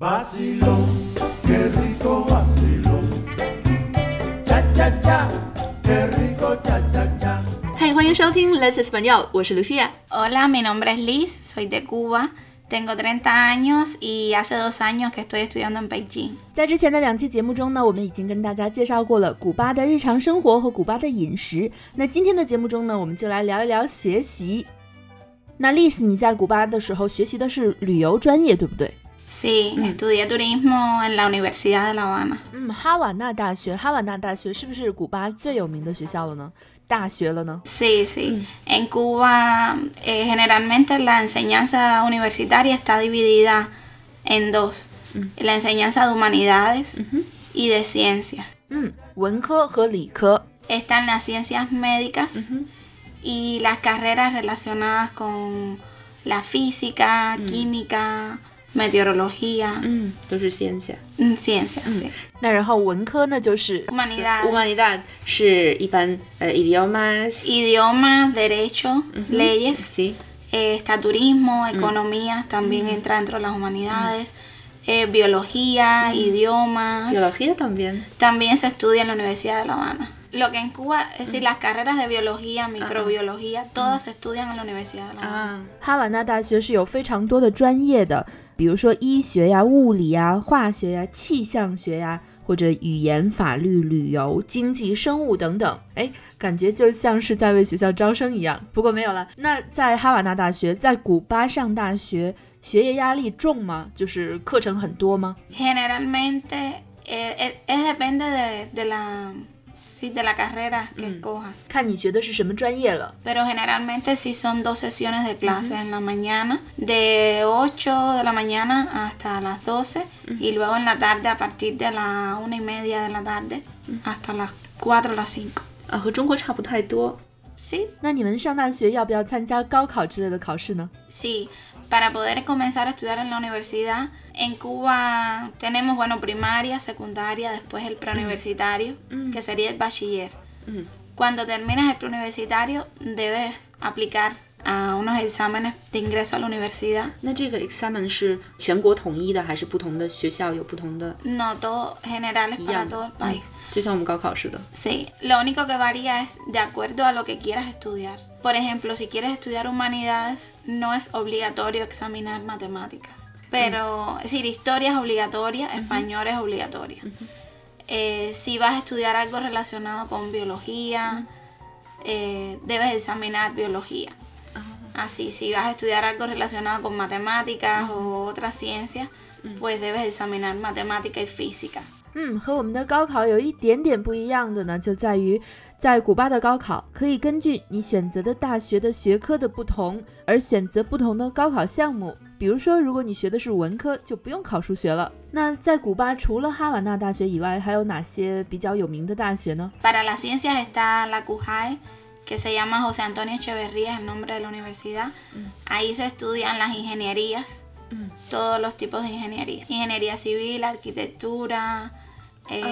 Vacilón, qué rico vacilón. Cha cha cha, qué rico cha cha cha. 嗨，欢迎收听 Let's Español，我是 Lucia。Hola, mi nombre es Liz, soy de Cuba, tengo 30 años y hace dos años que estoy estudiando en Beijing. 在之前的两期节目中呢，我们已经跟大家介绍过了古巴的日常生活和古巴的饮食。那今天的节目中呢，我们就来聊一聊学习。那 Liz，你在古巴的时候学习的是旅游专业，对不对？Sí, estudié turismo en la Universidad de La Habana. 嗯，哈瓦那大学，哈瓦那大学是不是古巴最有名的学校了呢？大学了呢？ Sí, sí. En Cuba eh, generalmente la enseñanza universitaria está dividida en dos. La enseñanza de humanidades y de ciencias. 嗯，文科和理科。 Están las ciencias médicas y las carreras relacionadas con la física, química, meteorología, 嗯，都是 ciencia。 mm, ciencias. sí. 那然后文科呢，就是 Humanidad humanidad 是一般呃 idiomas。 Idioma, derecho, leyes. Sí. eh, está turismo, economía, también entra dentro de las humanidades. eh, biología, idiomas. biología también. También se estudia en la Universidad de La Habana. Lo que en Cuba, es decir, las carreras de biología, microbiología, todas se estudian en la Universidad de La Habana. 啊，哈瓦那大学是有非常多的专业的， 比如说医学呀、物理呀、化学呀、气象学呀，或者语言、法律、旅游、经济、生物等等。哎，感觉就像是在为学校招生一样。不过没有了。那在哈瓦那大学，在古巴上大学，学业压力重吗？就是课程很多吗？Generalmente eh, es, es depende de, de la, sí, de la carrera que escojas. 看你学的是什么专业了。 Pero generalmente sí son dos sesiones de clases en la mañana, de 8 de la mañana hasta las 12 y luego en la tarde a partir de la una y media de la tarde hasta las 4 o las 5. 啊，和中国差不太多。 Sí. Sí. Para poder comenzar a estudiar en la universidad, en Cuba tenemos, bueno, primaria, secundaria, después el preuniversitario, mm. Mm. que sería el bachiller. Mm. Cuando terminas el preuniversitario, debes aplicar a unos exámenes de ingreso a la universidad. ¿No examen No, todos generales para todo el país. Sí, lo único que varía es de acuerdo a lo que quieras estudiar. Por ejemplo, si quieres estudiar humanidades, no es obligatorio examinar matemáticas. Pero, es decir, historia es obligatoria, español es obligatoria. Eh, si vas a estudiar algo relacionado con biología, eh, debes examinar biología. Así, si vas a estudiar algo relacionado con matemáticas o otras ciencias, pues debes examinar matemática y física. 嗯，和我们的高考有一点点不一样的呢，就在于在古巴的高考可以根据你选择的大学的学科的不同而选择不同的高考项目。比如说，如果你学的是文科，就不用考数学了。那在古巴除了哈瓦那大学以外，还有哪些比较有名的大学呢？Para las ciencias está la CUJAE, que se llama José Antonio Echeverría, es el nombre de la universidad. Ahí se estudian las ingenierías, todos los tipos de ingeniería. Ingeniería civil, arquitectura, eh,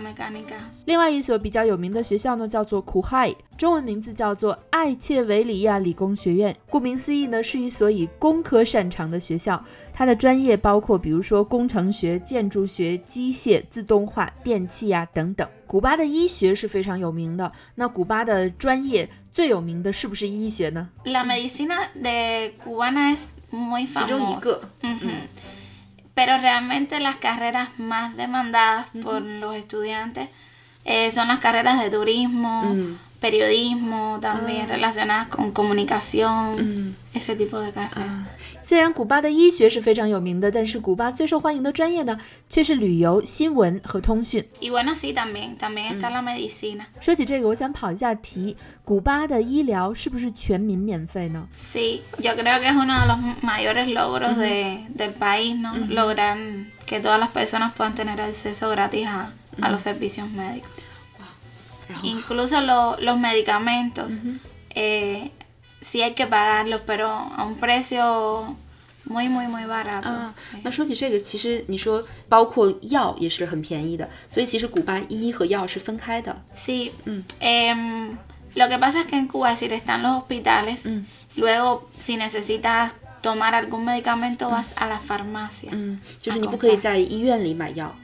mecánica. 另外一所比较有名的学校呢，叫做苦海，中文名字叫做艾切维里亚理工学院。顾名思义呢，是一所以工科擅长的学校。它的专业包括，比如说工程学、建筑学、机械、自动化、电气呀、等等。古巴的医学是非常有名的。那古巴的专业最有名的是不是医学呢？La medicina de cubana es muy 其中一.个，Ujú. Pero realmente las carreras más demandadas por los estudiantes eh, son las carreras de turismo, periodismo, también relacionadas con comunicación, ese tipo de carreras. 虽然古巴的医学是非常有名的，但是古巴最受欢迎的专业呢，却是旅游、新闻和通讯。 Y bueno, sí, también, también está la medicina. 说起这个，我想跑一下题，古巴的医疗是不是全民免费呢？ Sí, yo creo que es uno de los mayores logros de- del país, ¿no? Lograr que todas las personas puedan tener acceso gratis a, a los servicios médicos. 然后 Incluso lo- los medicamentos, eh, sí hay que pagarlos, pero a un precio muy, muy, muy barato. 啊 Sí.，那说起这个，其实你说包括药也是很便宜的，所以其实古巴医和药是分开的。 Sí. Em, lo que pasa es que en Cuba, es decir, están los hospitales. Luego, si necesitas tomar algún medicamento vas a la farmacia. 嗯，就是你不可以在医院里买药。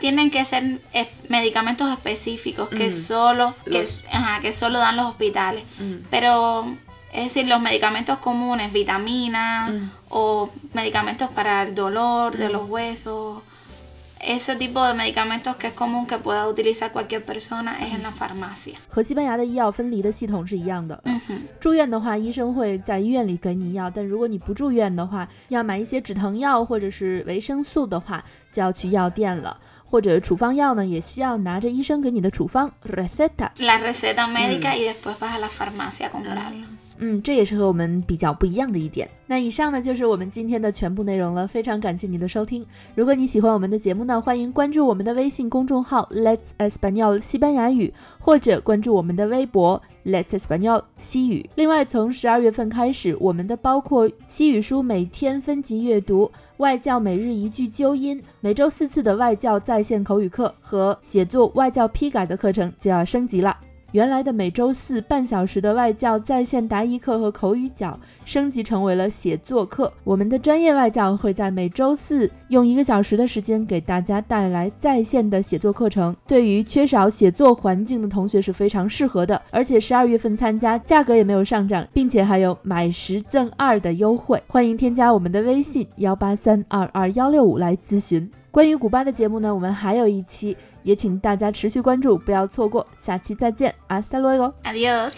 Tienen que ser eh, medicamentos específicos que solo que, Los- ajá, que solo dan los hospitales. Pero es decir, los medicamentos comunes, vitaminas o medicamentos para el dolor de los huesos, ese tipo de medicamentos que es común que pueda utilizar cualquier persona es en la farmacia. 和西班牙的医药分离的系统是一样的。 Ujú. 住院的话，医生会在医院里给你药，但如果你不住院的话，要买一些止疼药或者是维生素的话，就要去药店了。 或者处方药呢，也需要拿着医生给你的处方 receta。La receta médica y después vas a la farmacia a comprarlo. 嗯，这也是和我们比较不一样的一点。那以上呢就是我们今天的全部内容了，非常感谢你的收听。如果你喜欢我们的节目呢，欢迎关注我们的微信公众号 Let's Espanol 西班牙语，或者关注我们的微博 Let's Espanol 西语。另外，从十二月份开始，我们的包括西语书每天分级阅读、外教每日一句纠音、每周四次的外教在线口语课和写作外教批改的课程就要升级了。原来的每周四半小时的外教在线答疑课和口语角升级成为了写作课。我们的专业外教会在每周四用一个小时的时间给大家带来在线的写作课程，对于缺少写作环境的同学是非常适合的。而且十二月份参加，价格也没有上涨，并且还有买十赠二的优惠。欢迎添加我们的微信幺八三二二幺六五来咨询。关于古巴的节目呢，我们还有一期，也请大家持续关注，不要错过。下期再见，阿萨罗哟。Adiós.